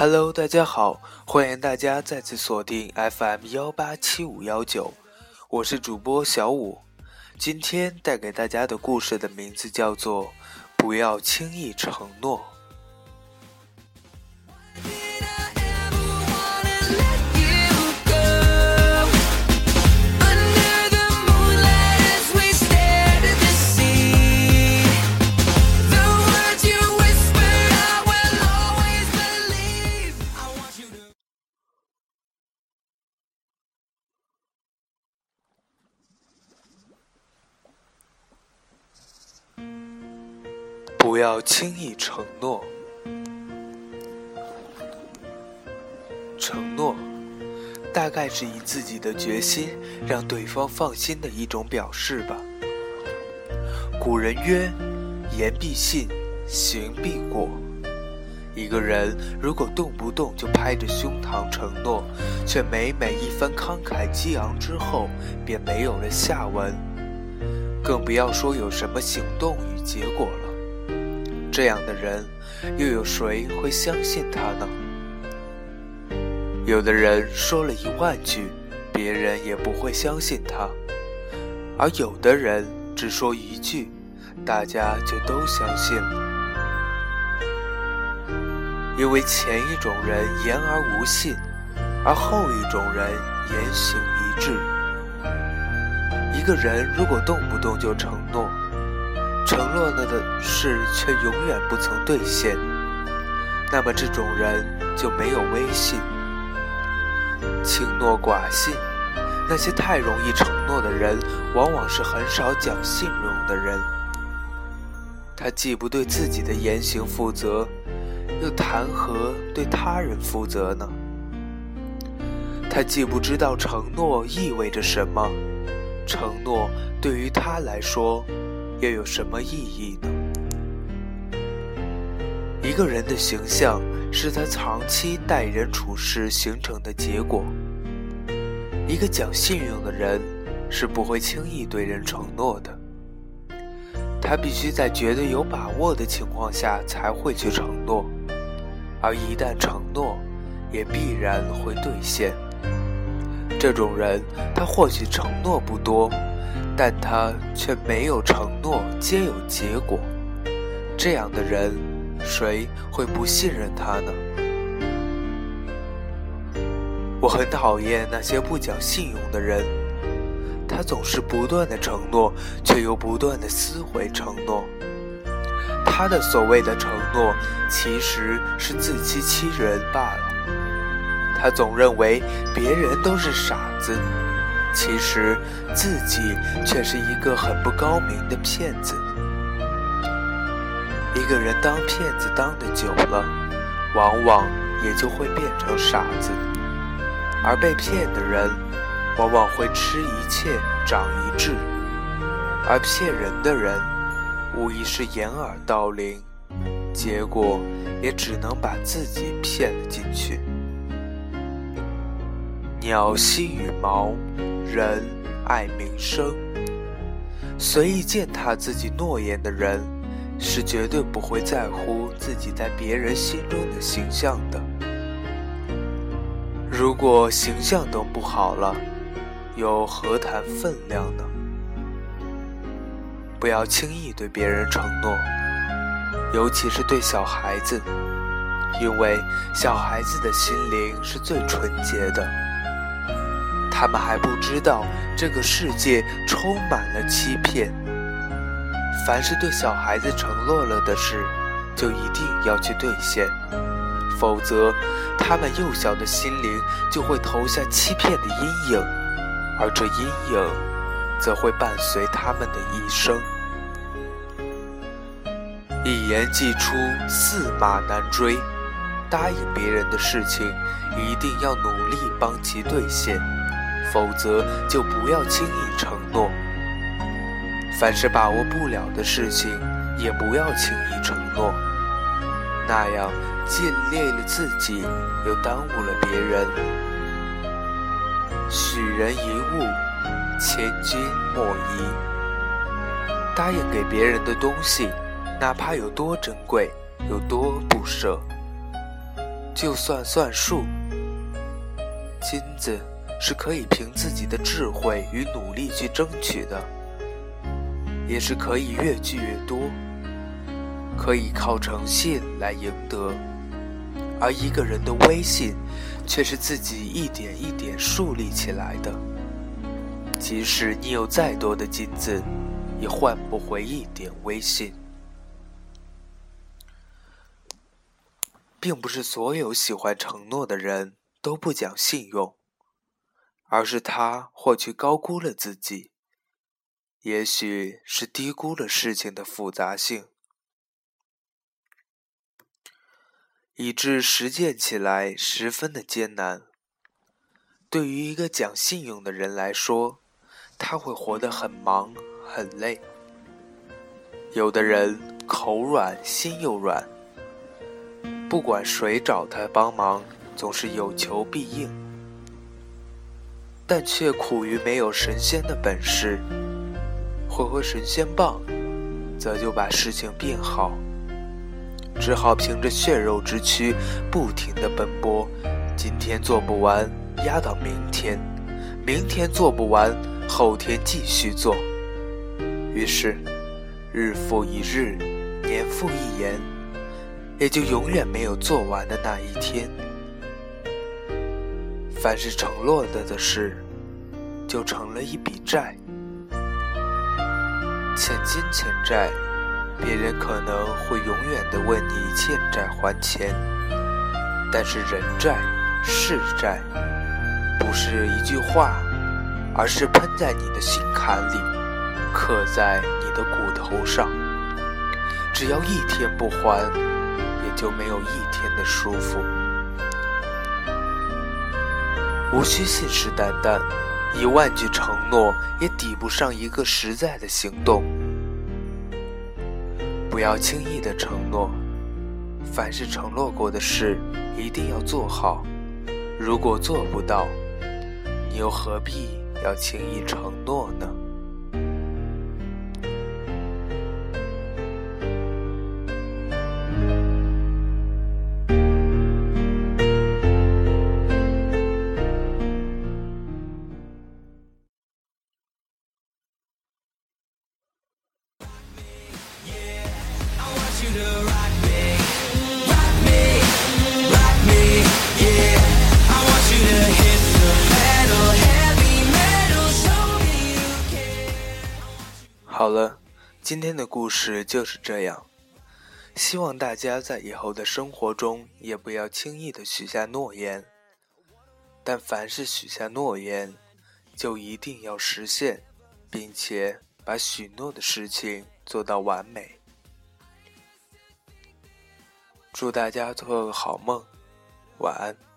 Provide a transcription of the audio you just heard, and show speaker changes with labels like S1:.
S1: Hello，大家好，欢迎大家再次锁定 FM 幺八七五幺九，我是主播小五。今天带给大家的故事的名字叫做《不要轻易承诺》。不要轻易承诺。承诺，大概是以自己的决心让对方放心的一种表示吧。古人曰：“言必信，行必果。”一个人如果动不动就拍着胸膛承诺，却每每一番慷慨激昂之后便没有了下文，更不要说有什么行动与结果了。这样的人，又有谁会相信他呢？有的人说了一万句，别人也不会相信他；而有的人只说一句，大家就都相信了。因为前一种人言而无信，而后一种人言行一致。一个人如果动不动就承诺，承诺了的事却永远不曾兑现，那么这种人就没有威信。轻诺寡信，那些太容易承诺的人，往往是很少讲信用的人。他既不对自己的言行负责，又谈何对他人负责呢？他既不知道承诺意味着什么，承诺对于他来说。又有什么意义呢？一个人的形象是他长期待人处事形成的结果。一个讲信用的人是不会轻易对人承诺的，他必须在绝对有把握的情况下才会去承诺，而一旦承诺，也必然会兑现。这种人，他或许承诺不多。但他却没有承诺，皆有结果。这样的人，谁会不信任他呢？我很讨厌那些不讲信用的人，他总是不断的承诺，却又不断的撕毁承诺。他的所谓的承诺，其实是自欺欺人罢了。他总认为别人都是傻子。其实自己却是一个很不高明的骗子。一个人当骗子当的久了，往往也就会变成傻子。而被骗的人，往往会吃一堑长一智。而骗人的人，无疑是掩耳盗铃，结果也只能把自己骗了进去。鸟惜羽毛。人爱名声，随意践踏自己诺言的人，是绝对不会在乎自己在别人心中的形象的。如果形象都不好了，又何谈分量呢？不要轻易对别人承诺，尤其是对小孩子，因为小孩子的心灵是最纯洁的。他们还不知道这个世界充满了欺骗。凡是对小孩子承诺了的事，就一定要去兑现，否则他们幼小的心灵就会投下欺骗的阴影，而这阴影则会伴随他们的一生。一言既出，驷马难追。答应别人的事情，一定要努力帮其兑现。否则，就不要轻易承诺。凡是把握不了的事情，也不要轻易承诺。那样既累了自己，又耽误了别人。许人一物，千金莫移。答应给别人的东西，哪怕有多珍贵，有多不舍，就算算数，金子是可以凭自己的智慧与努力去争取的，也是可以越聚越多，可以靠诚信来赢得。而一个人的威信，却是自己一点一点树立起来的。即使你有再多的金子，也换不回一点威信。并不是所有喜欢承诺的人都不讲信用，而是他或许高估了自己，也许是低估了事情的复杂性，以致实践起来十分的艰难。对于一个讲信用的人来说，他会活得很忙很累。有的人口软心又软。不管谁找他帮忙，总是有求必应，但却苦于没有神仙的本事。挥挥神仙棒，则就把事情变好。只好凭着血肉之躯，不停地奔波。今天做不完，压到明天；明天做不完，后天继续做。于是，日复一日，年复一年。也就永远没有做完的那一天。凡是承诺了的事，就成了一笔债。欠金欠债，别人可能会永远的问你欠债还钱，但是人债是债，不是一句话，而是喷在你的心坎里，刻在你的骨头上。只要一天不还。也就没有一天的舒服。无需信誓旦旦，一万句承诺也抵不上一个实在的行动。不要轻易的承诺，凡是承诺过的事，一定要做好。如果做不到，你又何必要轻易承诺呢？好了，今天的故事就是这样。希望大家在以后的生活中也不要轻易的许下诺言，但凡是许下诺言，就一定要实现，并且把许诺的事情做到完美。祝大家做个好梦，晚安。